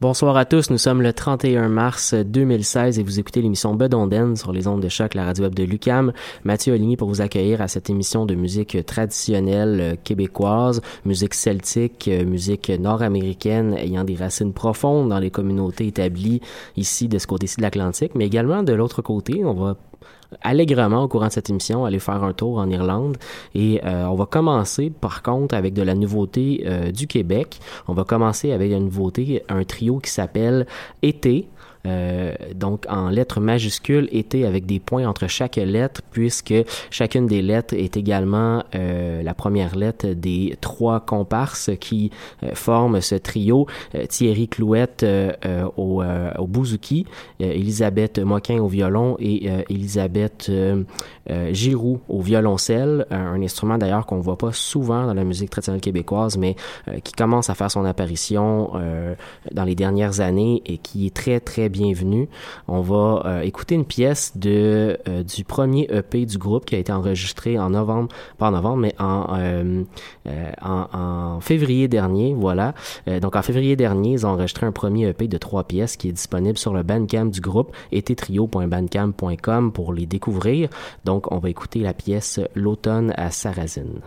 Bonsoir à tous, nous sommes le 31 mars 2016 et vous écoutez l'émission Bedonden sur les ondes de choc, la radio web de Lucam. Mathieu Oligny pour vous accueillir à cette émission de musique traditionnelle québécoise, musique celtique, musique nord-américaine ayant des racines profondes dans les communautés établies ici de ce côté-ci de l'Atlantique, mais également de l'autre côté. On va allègrement au courant de cette émission aller faire un tour en Irlande et euh, on va commencer par contre avec de la nouveauté euh, du Québec. On va commencer avec une nouveauté, un trio qui s'appelle Été. Euh, donc en lettres majuscules été avec des points entre chaque lettre puisque chacune des lettres est également euh, la première lettre des trois comparses qui euh, forment ce trio. Euh, Thierry Clouette au, au bouzouki Elisabeth Moquin au violon et Elisabeth euh, Giroux au violoncelle un, instrument d'ailleurs qu'on voit pas souvent dans la musique traditionnelle québécoise mais euh, qui commence à faire son apparition euh, dans les dernières années et qui est très très bienvenu. On va euh, écouter une pièce de euh, du premier EP du groupe qui a été enregistré en novembre, pas en novembre, mais en en, février dernier. Voilà. Donc en février dernier, ils ont enregistré un premier EP de trois pièces qui est disponible sur le Bandcamp du groupe etetrio.bandcamp.com pour les découvrir. On va écouter la pièce L'automne à Sarrazine.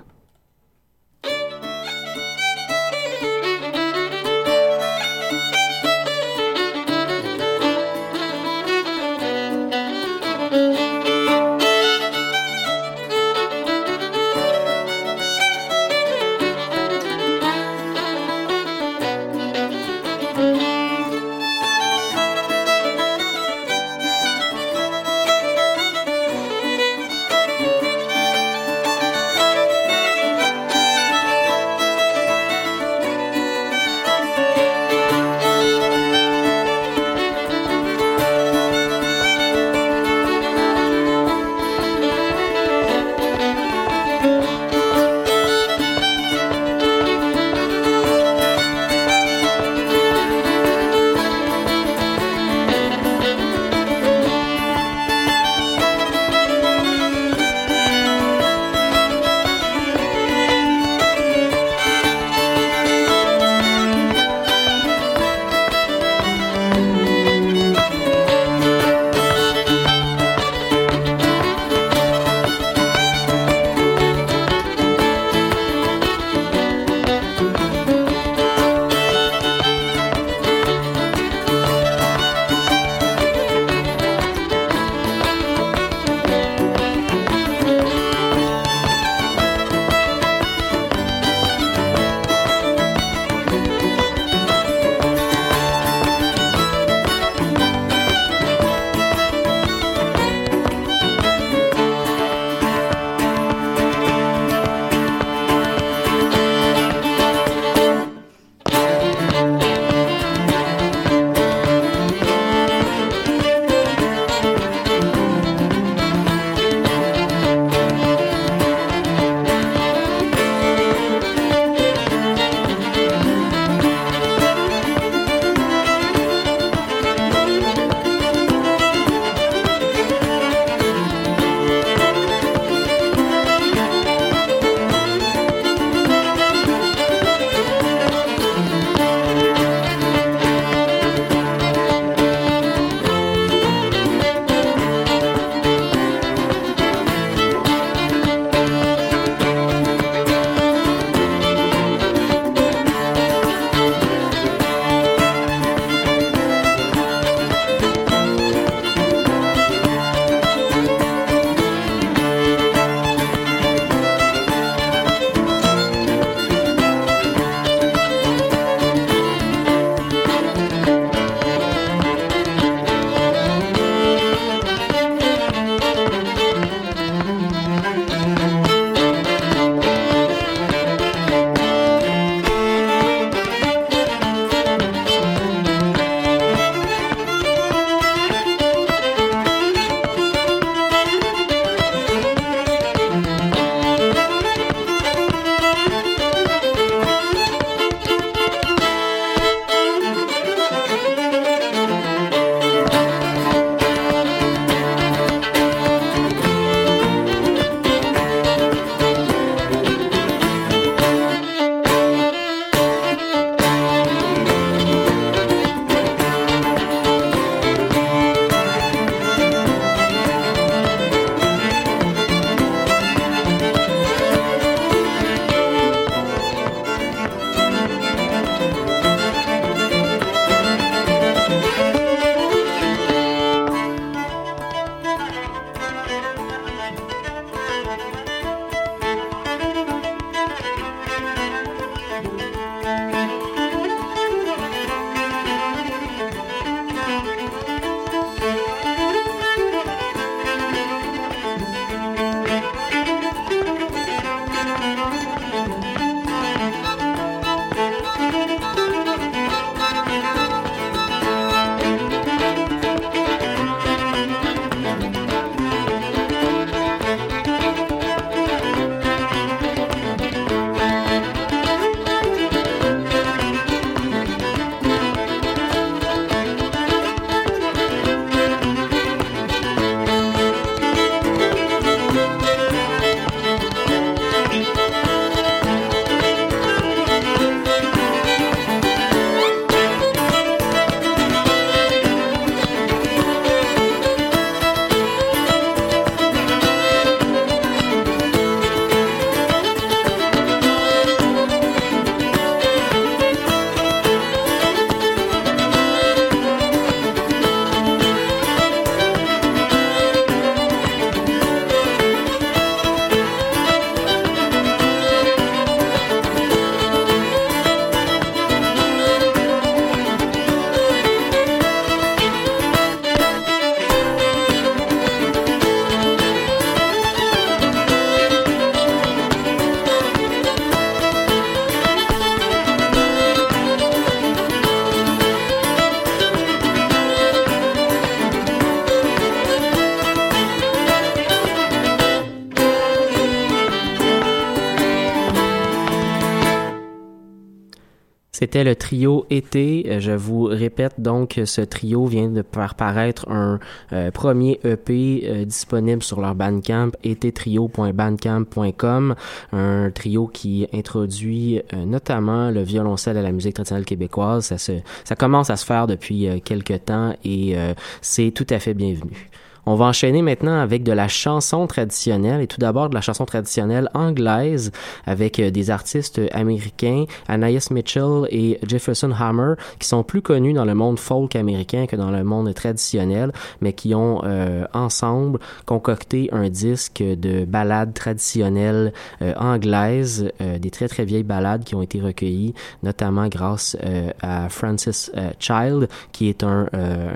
C'était le trio Été. Euh, je vous répète donc, ce trio vient de faire paraître un euh, premier EP euh, disponible sur leur Bandcamp, etetrio.bandcamp.com. Un trio qui introduit notamment le violoncelle à la musique traditionnelle québécoise. Ça, se, ça commence à se faire depuis quelques temps et c'est tout à fait bienvenu. On va enchaîner maintenant avec de la chanson traditionnelle. Et tout d'abord de la chanson traditionnelle anglaise avec euh, des artistes américains, Anais Mitchell et Jefferson Hammer, qui sont plus connus dans le monde folk américain que dans le monde traditionnel, mais qui ont euh, ensemble concocté un disque de ballades traditionnelles euh, anglaises, des très très vieilles ballades qui ont été recueillies, notamment grâce à Francis Child, qui est un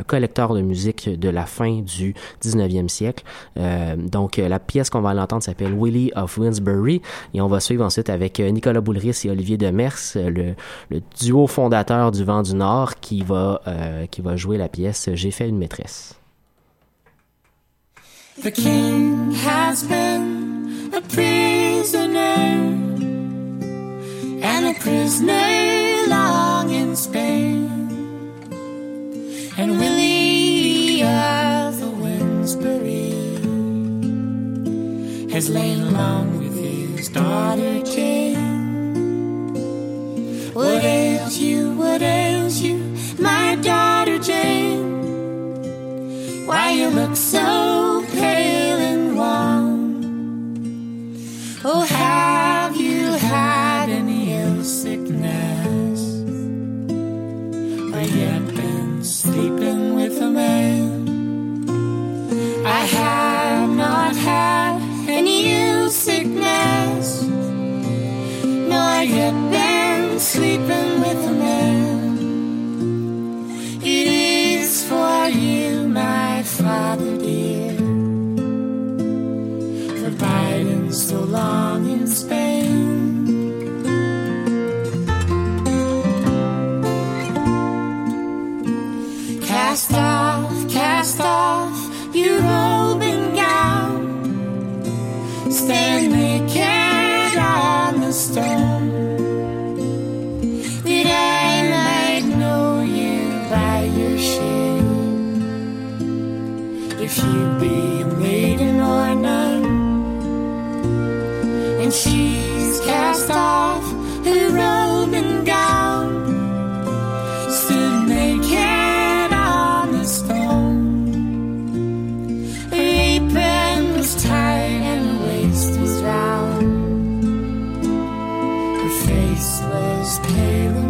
collecteur de musique de la fin du 19e siècle. Euh, donc, euh, la pièce qu'on va l'entendre s'appelle Willie of Winsbury et on va suivre ensuite avec euh, Nicolas Boulris et Olivier Demers, le, le duo fondateur du Vent du Nord qui va, qui va jouer la pièce J'ai fait une maîtresse. The king has been a prisoner and a prisoner long in Spain and Willie has lain along with his daughter Jane. What ails you? What ails you, my daughter Jane? Why you look so sleeping with a Christmas pale.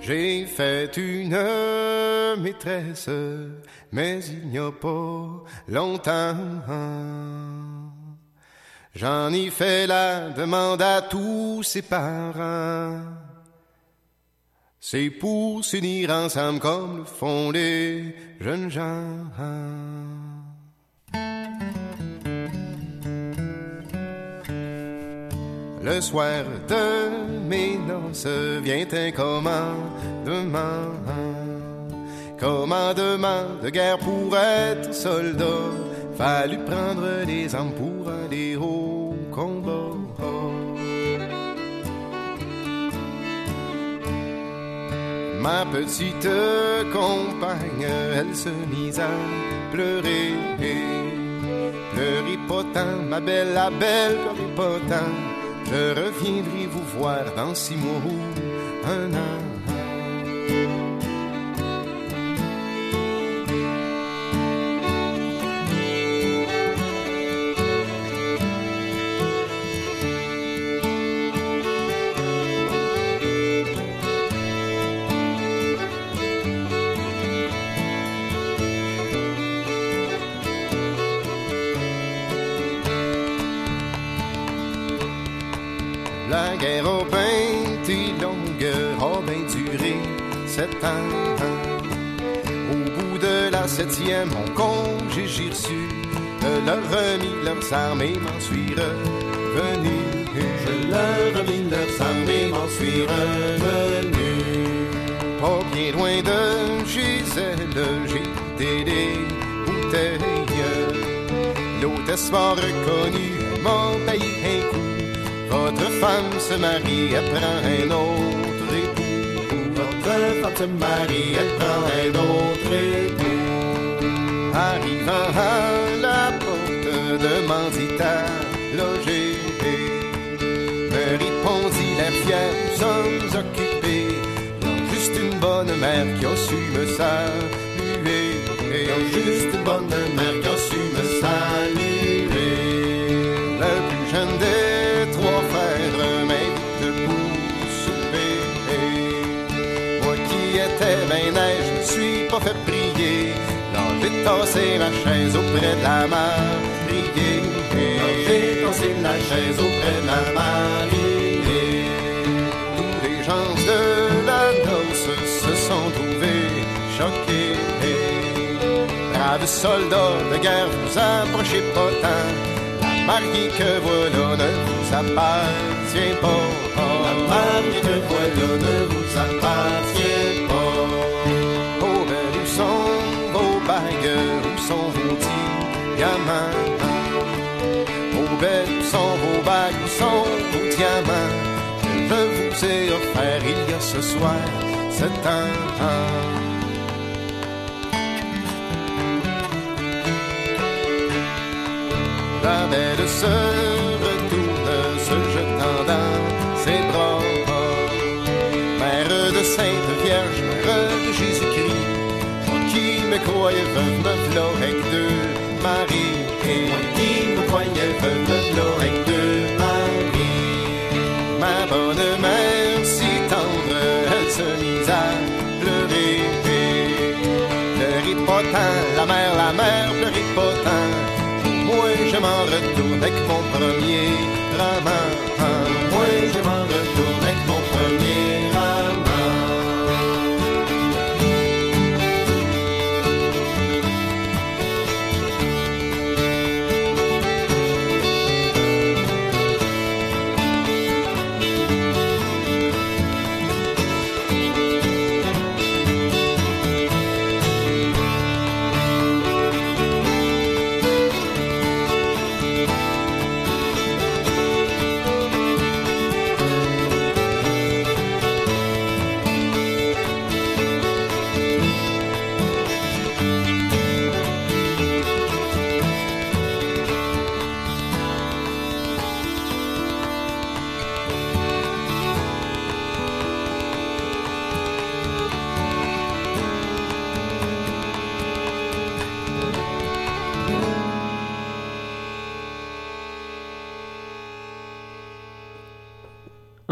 J'ai fait une maîtresse, mais il n'y a pas longtemps. J'en ai fait la demande à tous ses parents. C'est pour s'unir ensemble comme le font les jeunes gens. Le soir de mes noces vient un commandement. Commandement de guerre pour être soldat. Fallu prendre les armes pour aller au combat. Ma petite compagne, elle se mise à pleurer. Pleurez pas tant, ma belle, la belle, pleurez pas tant. Je reviendrai vous voir dans six mois un an. Au bout de la septième, mon congé j'ai reçu, je leur remis leurs armes et m'en suis revenu. Je leur remis leurs armes et m'en suis revenu. Pas bien loin de Gisèle, j'ai goûté des bouteilles. L'hôtesse m'a reconnu, elle m'a payé un coup. Votre femme se marie, elle prend un autre femme se marie, elle prend un autre. Arrivant à la porte, demandit à loger. Me répondit la fière, nous sommes occupés. Juste une bonne mère qui a su me saluer. Non, pas fait prier. Non, j'ai tassé ma chaise auprès de la mariée. Non, j'ai tassé la chaise auprès de la mariée. Tous les gens de la noce se sont trouvés choqués. Braves soldats de guerre, vous approchez pas tant. La mariée que voilà ne vous appartient pas. La mariée que voilà ne vous appartient pas. Il y a ce soir sept ans. La belle se retourne, se jetant dans ses bras. Mère de Sainte Vierge, Mère de Jésus-Christ, qui me croyais veuve, me v'là avec deux Marie. Et qui me croyais veuve, me v'là avec deux Marie. Ma bonne je m'en retourne avec mon premier roman.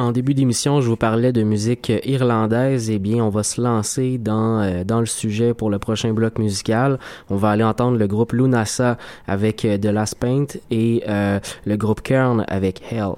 En début d'émission, je vous parlais de musique irlandaise. Eh bien, on va se lancer dans, euh, le sujet pour le prochain bloc musical. On va aller entendre le groupe Lunasa avec euh, The Last Paint et euh, le groupe Kern avec Hell.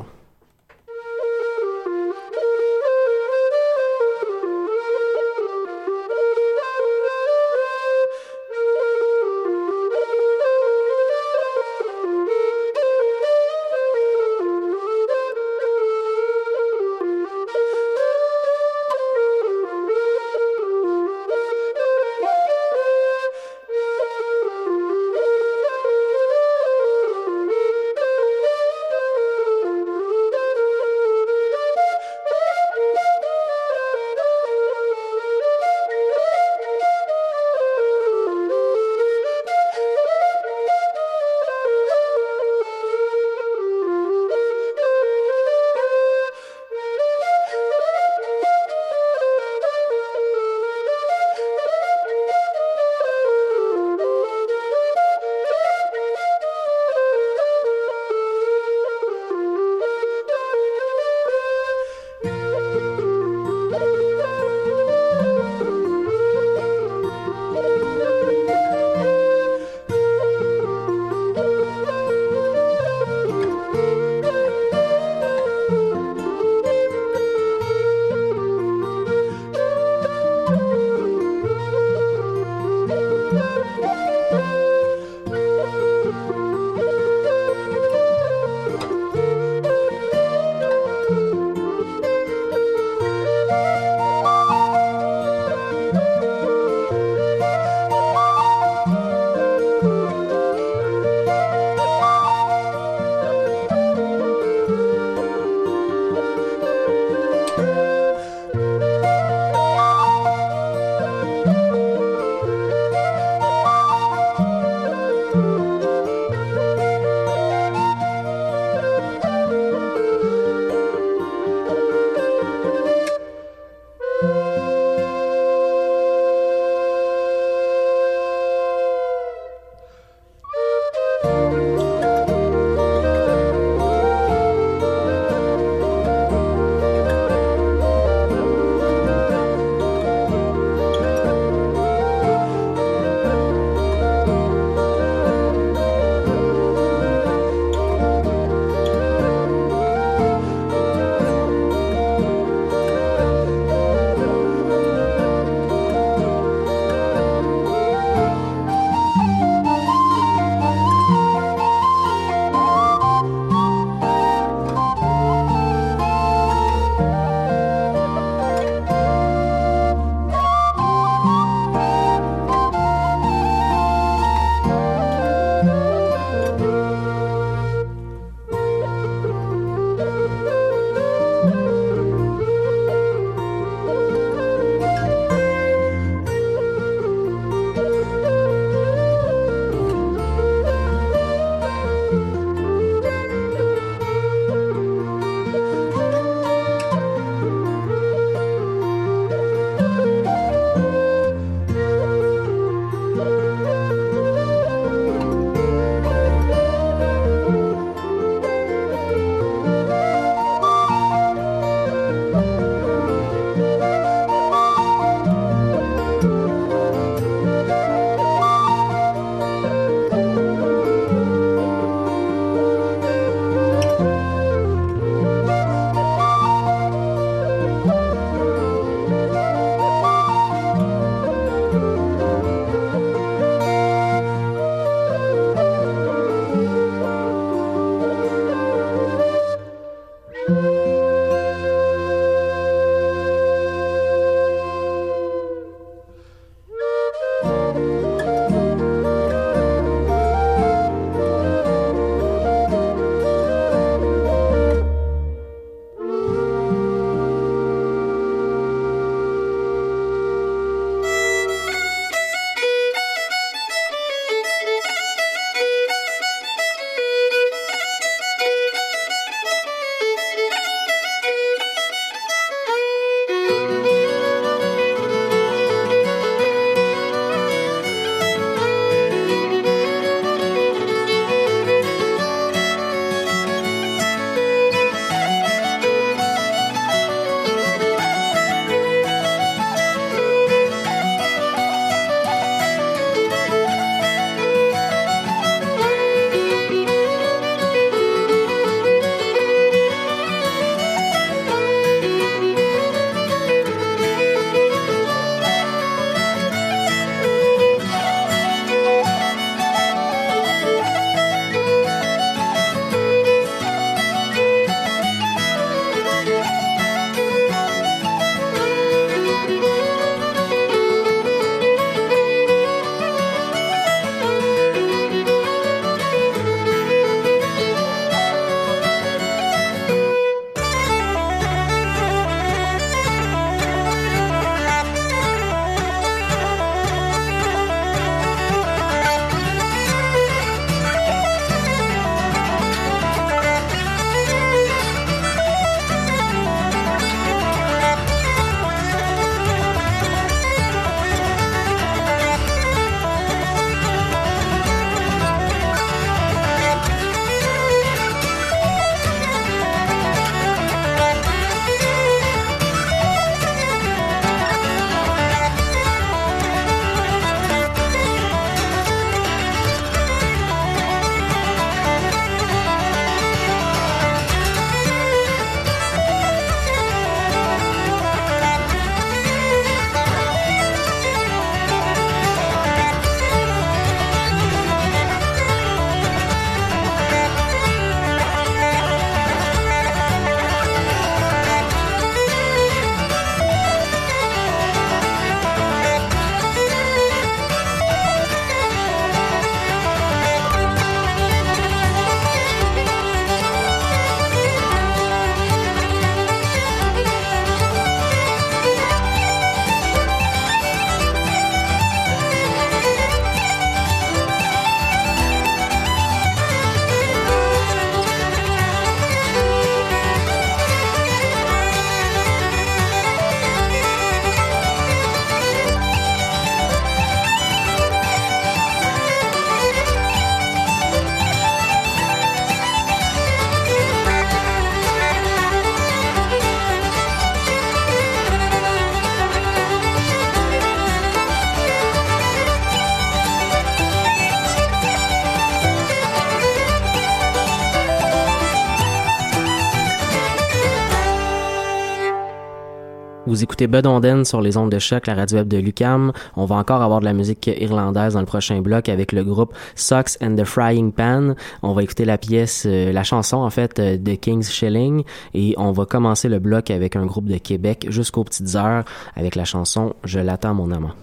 Vous écoutez Bud Onden sur les ondes de choc, la radio web de Lucam. On va encore avoir de la musique irlandaise dans le prochain bloc avec le groupe Socks and the Frying Pan. On va écouter la pièce, euh, la chanson en fait euh, de King's Shilling et on va commencer le bloc avec un groupe de Québec jusqu'aux petites heures avec la chanson Je l'attends mon amant.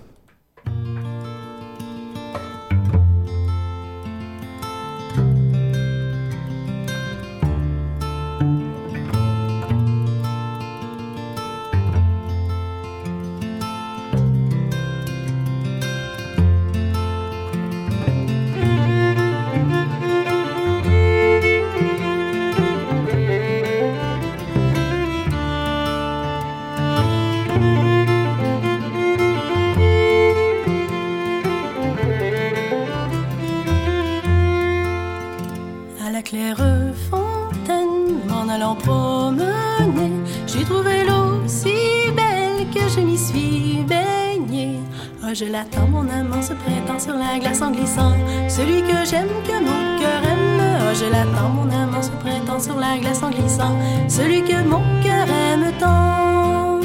Glissant. Celui que j'aime, que mon cœur aime. Oh, je l'attends, mon amant se prêtant sur la glace en glissant. Celui que mon cœur aime tant.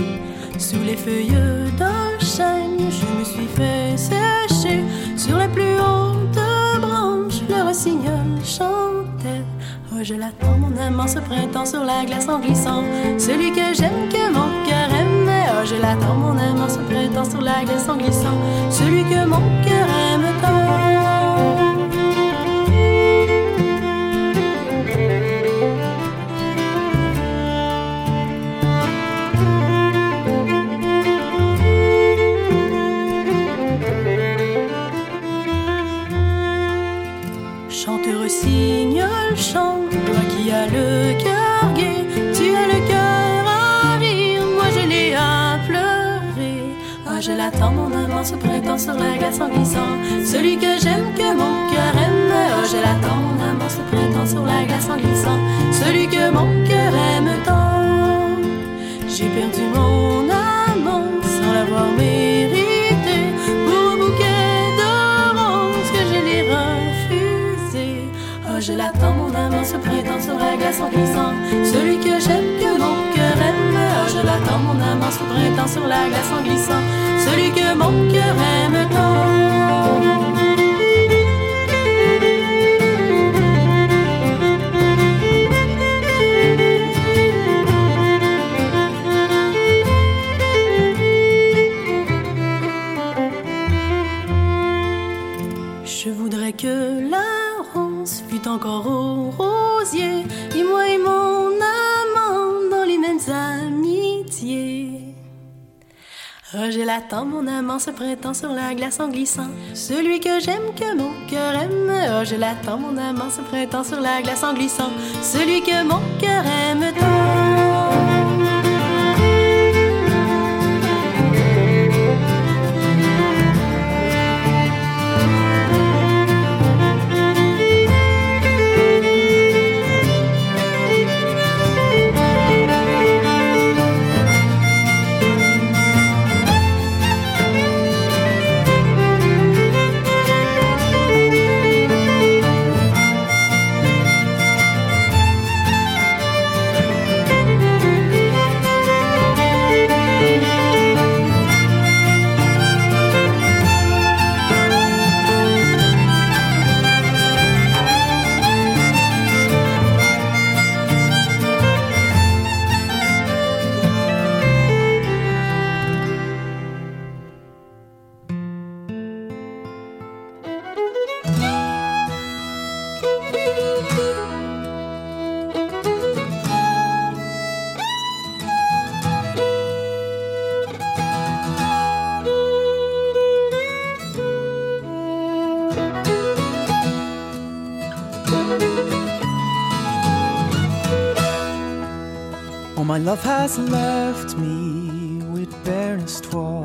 Sous les feuilles d'un chêne, je me suis fait sécher. Sur les plus hautes branches, le rossignol chantait. Oh, je l'attends, mon amant se prêtant sur la glace en glissant. Celui que j'aime, que mon cœur aime je l'attends, mon amant se prêtant sur la glace en glissant, celui que mon cœur sur la glace en glissant. Celui que j'aime, que mon cœur aime. Oh, je l'attends, mon amant se prêtant sur la glace en glissant. Celui que mon cœur aime tant. J'ai perdu mon amant sans l'avoir mérité. Pour un bouquet de que je l'ai refusé. Oh, je l'attends, mon amant se prêtant sur la glace en glissant. Celui que j'aime, que mon cœur aime. Oh, je l'attends, mon amant se prêtant sur la glace en glissant mon cœur. Je l'attends, mon amant se prêtant sur la glace en glissant. Celui que j'aime, que mon cœur aime. Oh, je l'attends, mon amant se prêtant sur la glace en glissant. Celui que mon cœur aime. Love has left me with barest twa,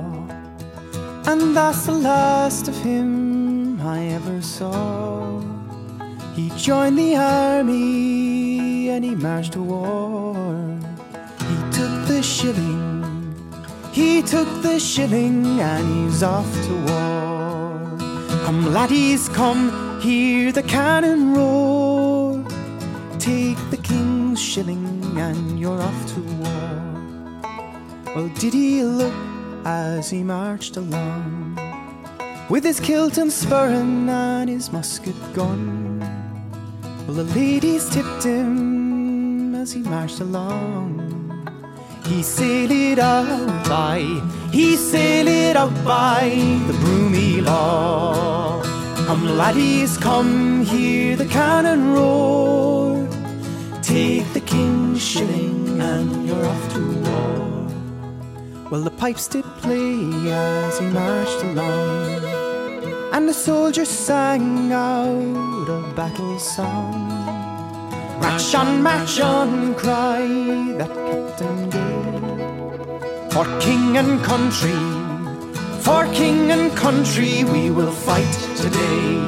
and that's the last of him I ever saw. He joined the army and he marched to war. He took the shilling, he took the shilling, and he's off to war. Come, laddies, come, hear the cannon roar. Take the king's shilling and you're off to war. Well, did he look as he marched along with his kilt and spurring and his musket gun? Well, the ladies tipped him as he marched along. He sailed out by, he sailed out by the broomy law. Come, laddies, come, hear the cannon roar. Take the king's shilling and you're off to war. Well, the pipes did play as he marched along, and the soldiers sang out a battle song. March on, march on, cried that Captain Gay. For king and country, for king and country, we will fight today.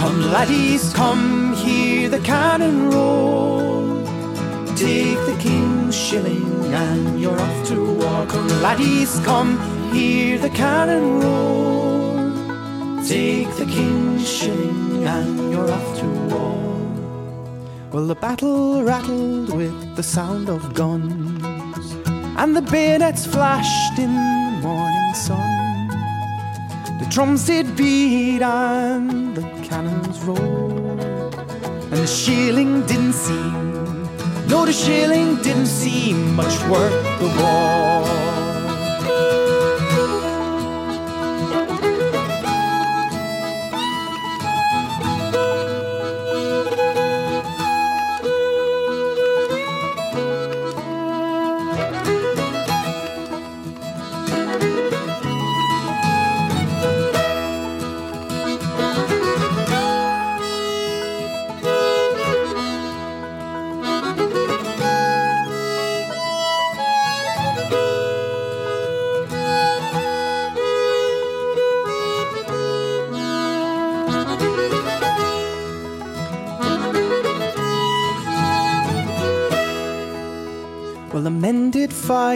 Come, laddies, come, hear the cannon roll. Take the king's shilling and you're off to war. Come, laddies, come, hear the cannon roll. Take the king's shilling and you're off to war. Well, the battle rattled with the sound of guns, and the bayonets flashed in the morning sun. The drums did beat and the cannons rolled, and the shilling didn't seem, no, the shilling didn't seem much worth the war.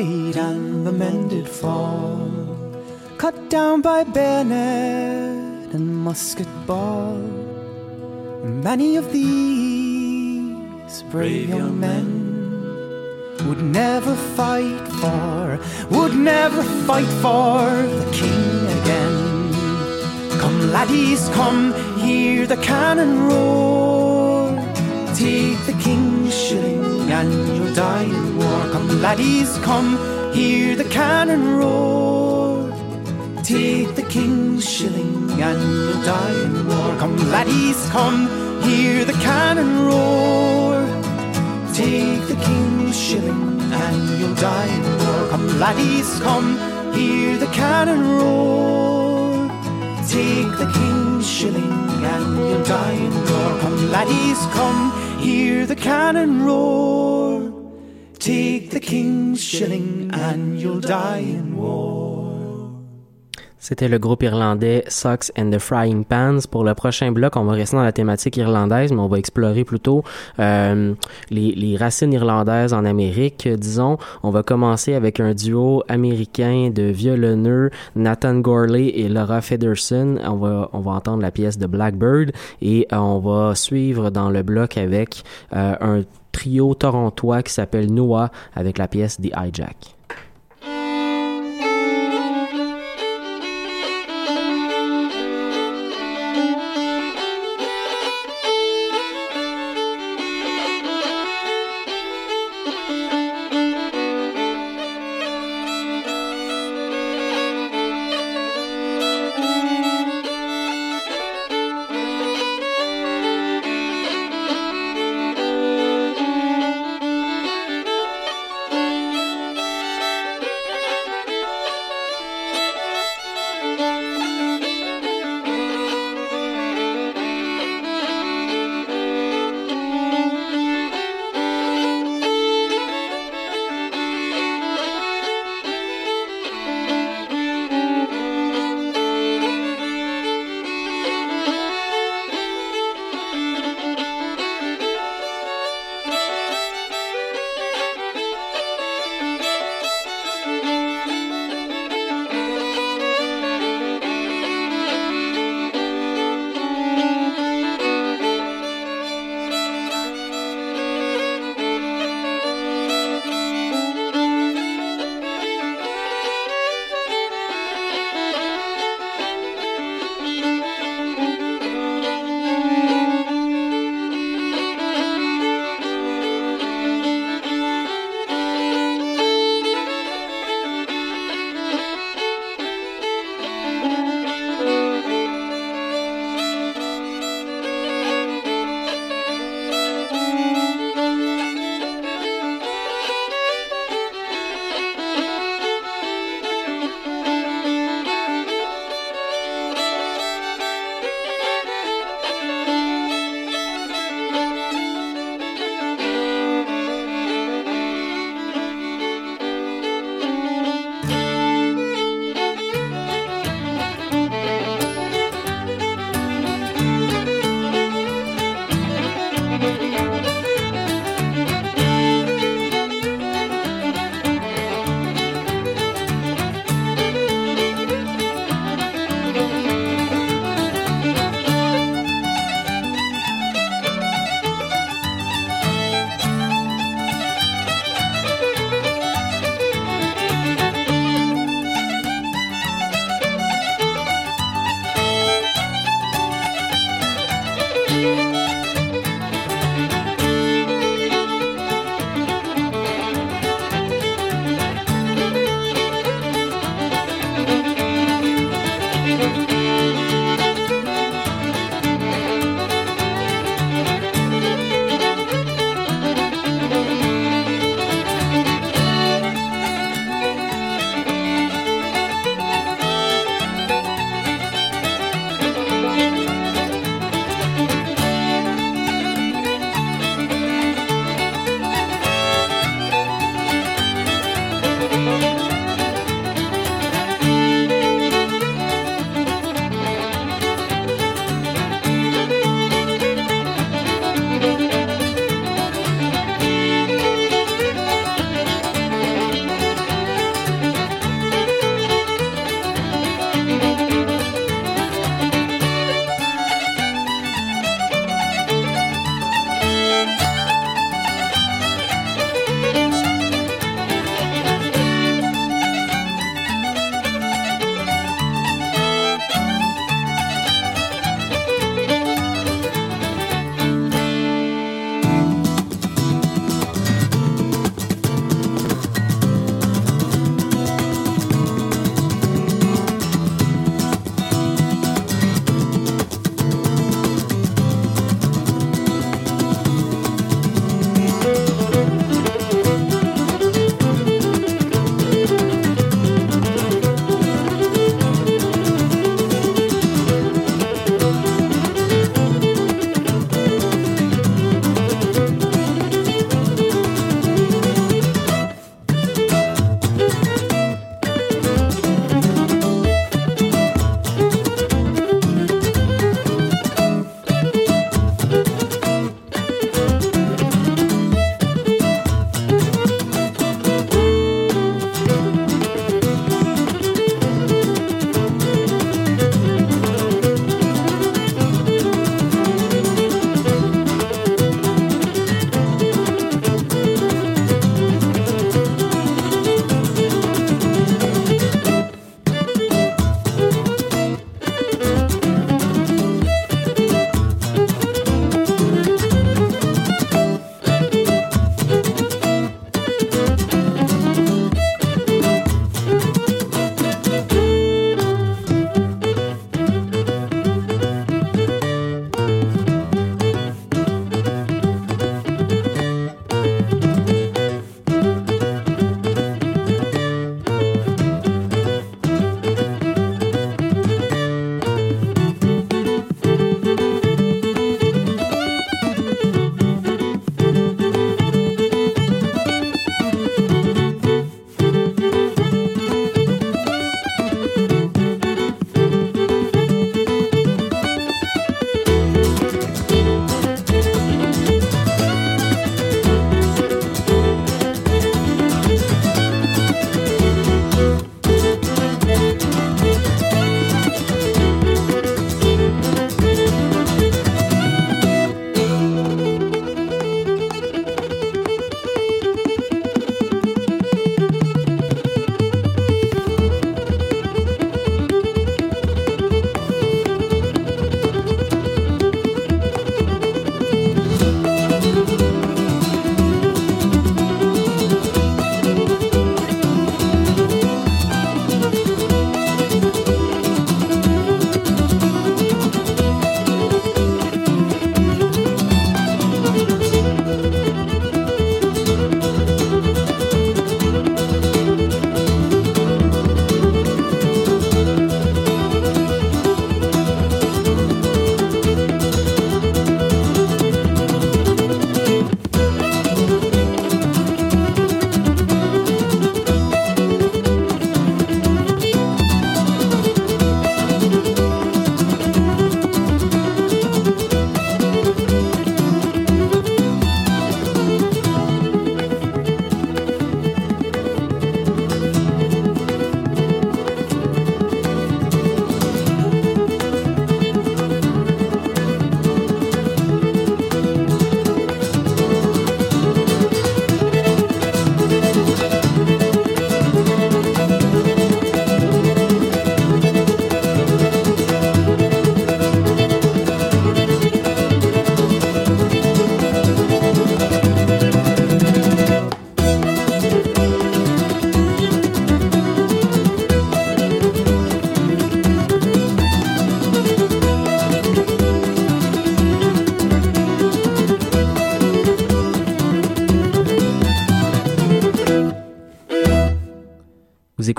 And the men did fall, cut down by bayonet and musket ball. Many of these brave young men would never fight for, would never fight for the king again. Come, laddies, come, hear the cannon roar. Take the king's shilling and in war. Come, laddies, come, hear the cannon roar. Take the king's shilling and you'll die in war. Come, laddies, come, hear the cannon roar. Take the king's shilling and you'll die in war. Come, laddies, come, hear the cannon roar. Take the king's shilling and you'll die in war. Come, laddies, come, hear the cannon roar. Take the king's shilling and you'll die in war. C'était le groupe irlandais Socks and the Frying Pans. Pour le prochain bloc, on va rester dans la thématique irlandaise, mais on va explorer plutôt euh, les, les racines irlandaises en Amérique, disons. On va commencer avec un duo américain de violonneux, Nathan Gorley et Laura Federson. On va, on va entendre la pièce de Blackbird et euh, on va suivre dans le bloc avec euh, un trio torontois qui s'appelle Noah avec la pièce The Hijack.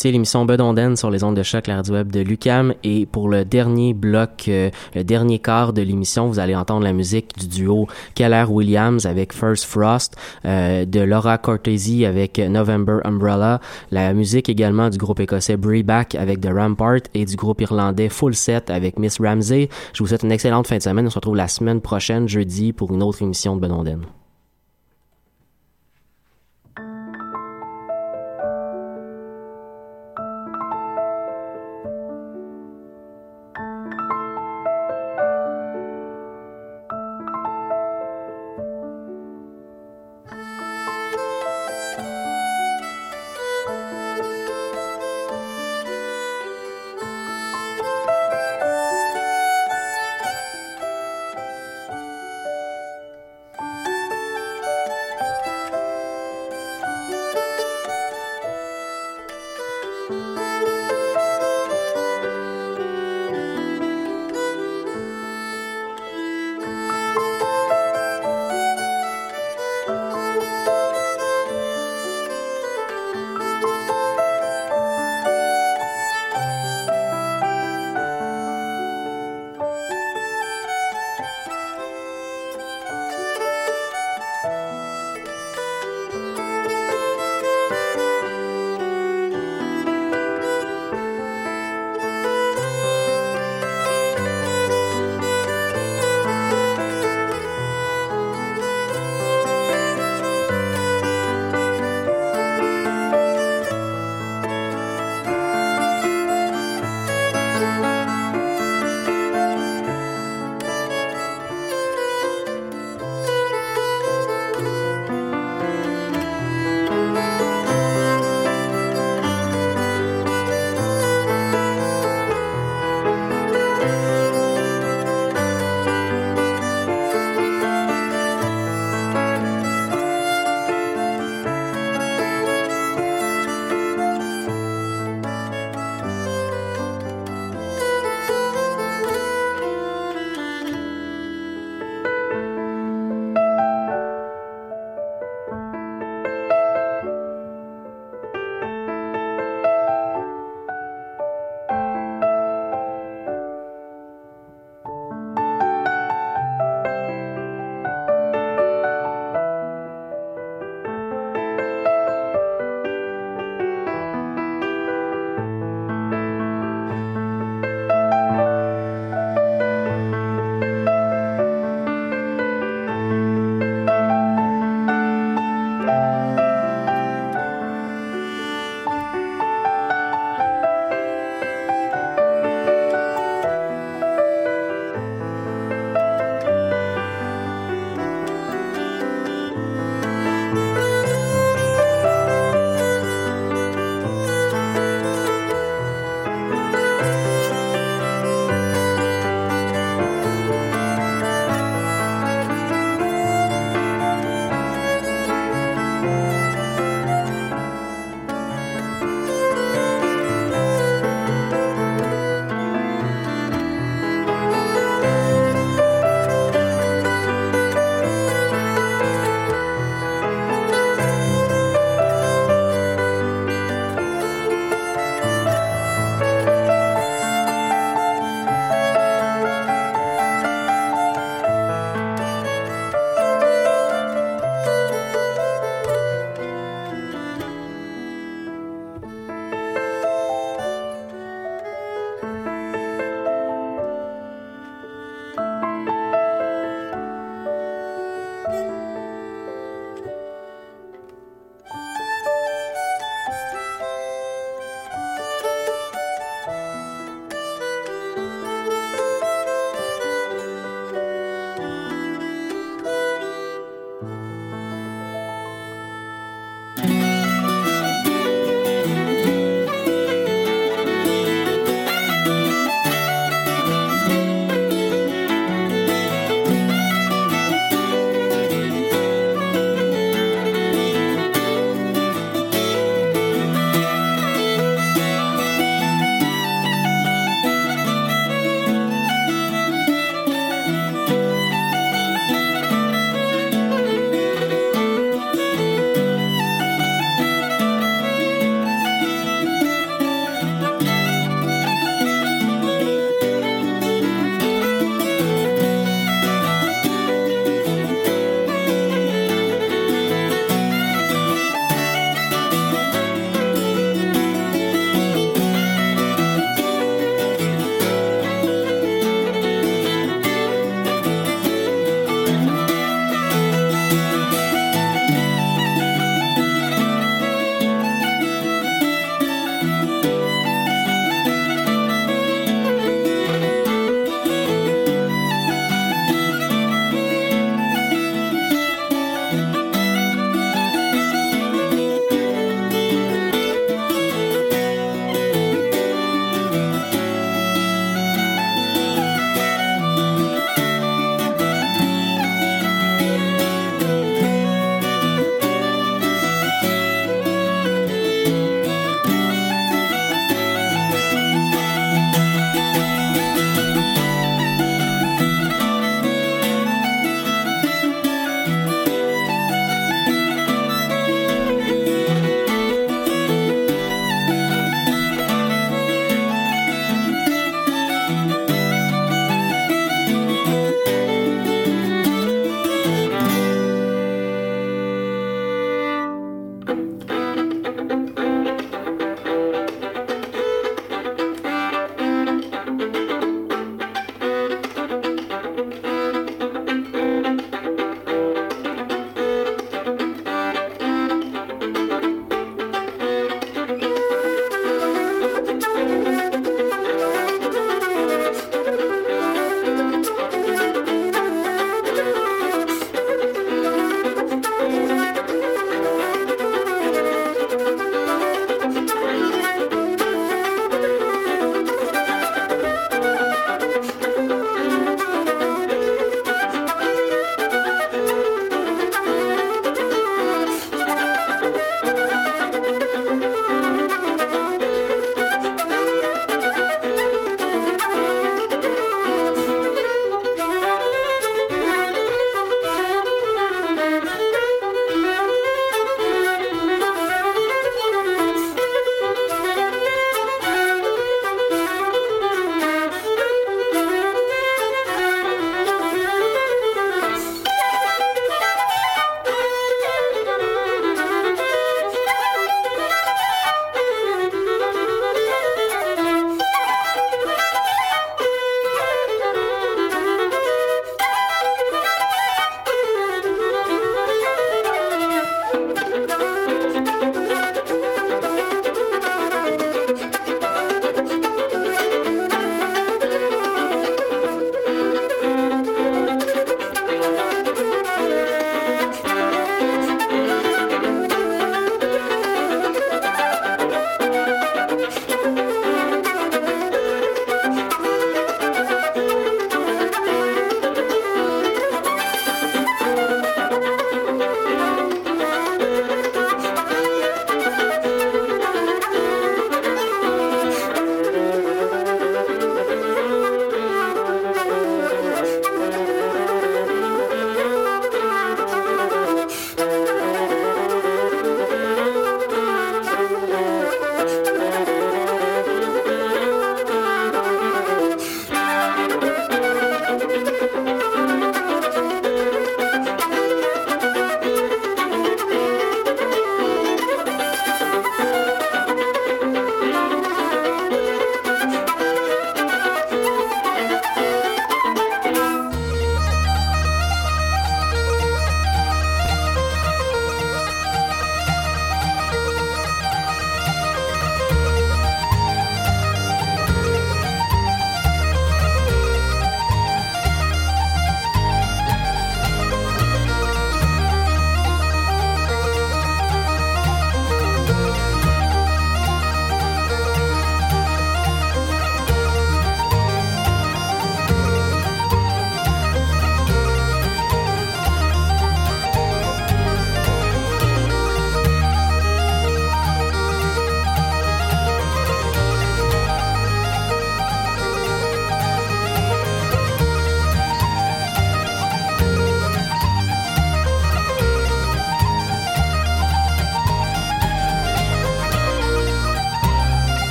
Écoutez l'émission Bedonden sur les ondes de choc, la web de Lucam. Et pour le dernier bloc, euh, le dernier quart de l'émission, vous allez entendre la musique du duo Keller Williams avec First Frost, euh, de Laura Cortese avec November Umbrella, la musique également du groupe écossais Back avec The Rampart et du groupe irlandais Full Set avec Miss Ramsey. Je vous souhaite une excellente fin de semaine. On se retrouve la semaine prochaine, jeudi, pour une autre émission de Bedonden.